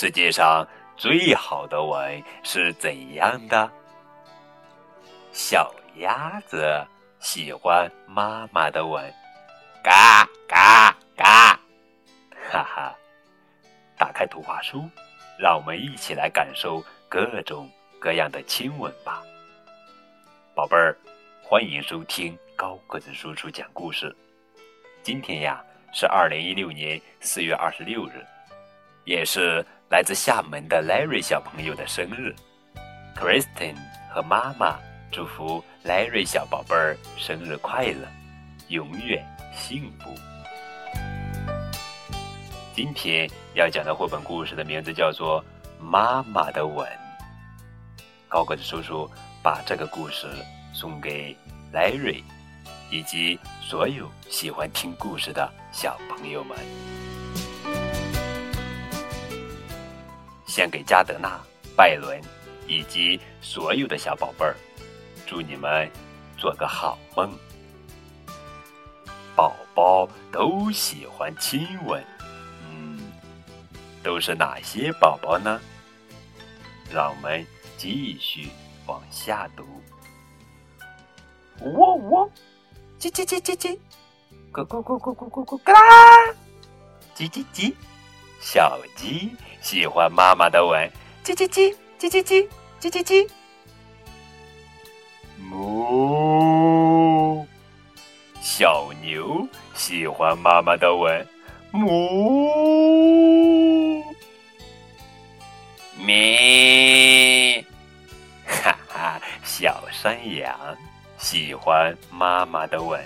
世界上最好的吻是怎样的？小鸭子喜欢妈妈的吻，嘎嘎嘎，哈哈！打开图画书，让我们一起来感受各种各样的亲吻吧，宝贝儿，欢迎收听高个子叔叔讲故事。今天呀是二零一六年四月二十六日，也是来自厦门的 Larry 小朋友的生日。Kristen 和妈妈祝福 Larry 小宝贝儿生日快乐，永远幸福。今天要讲的绘本故事的名字叫做《妈妈的吻》。高个子叔叔把这个故事送给 Larry，以及所有喜欢听故事的小朋友们。献给加德纳、拜伦以及所有的小宝贝儿，祝你们做个好梦。宝宝都喜欢亲吻。嗯都是哪些宝宝呢？让我们继续往下读。喔喔，叽叽叽叽叽，咕咕咕咕咕咕咕嘎啦，叽叽叽，小鸡喜欢妈妈的吻，叽叽叽，叽叽叽，叽叽叽。哞，小牛喜欢妈妈的吻，哞。咩，哈哈！小山羊喜欢妈妈的吻，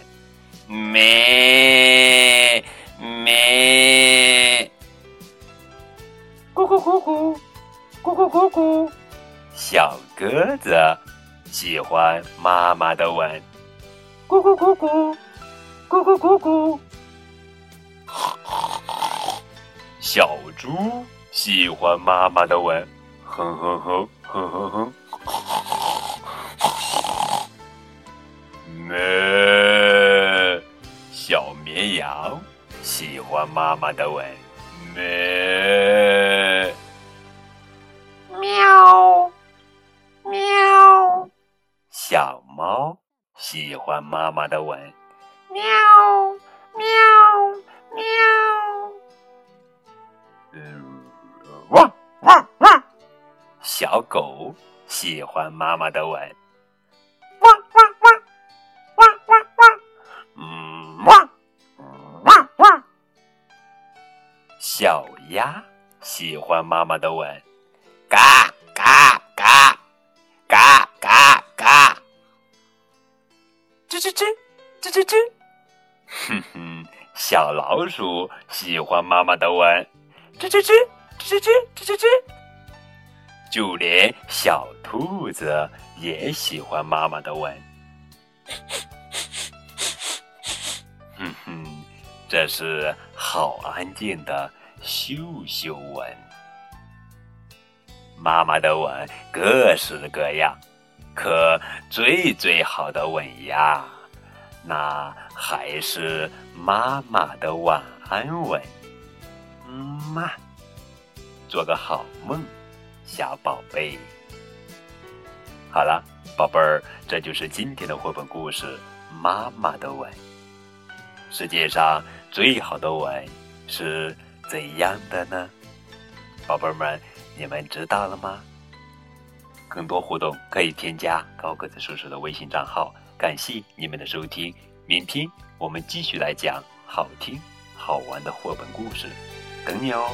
咩，咕咕咕咕，咕咕。小鸽子喜欢妈妈的吻，咕咕咕咕，咕咕咕咕。小猪。喜欢妈妈的吻，哼哼哼哼哼哼。咩，小绵羊喜欢妈妈的吻，咩。喜欢妈妈的吻，喵，喵，喵。汪汪汪！小狗喜欢妈妈的吻。汪汪汪！汪汪汪！嗯汪汪汪！小鸭喜欢妈妈的吻。嘎吱吱吱吱！哼哼，小老鼠喜欢妈妈的吻。吱吱吱。吱吱吱吱吱，就连小兔子也喜欢妈妈的吻。哼哼，这是好安静的嗅嗅吻。妈妈的吻各式各样，可最最好的吻呀，那还是妈妈的晚安吻。嗯嘛。做个好梦，小宝贝。好了，宝贝儿，这就是今天的绘本故事《妈妈的吻》。世界上最好的吻是怎样的呢？宝贝们，你们知道了吗？更多互动可以添加高个子叔叔的微信账号。感谢你们的收听，明天我们继续来讲好听好玩的绘本故事，等你哦。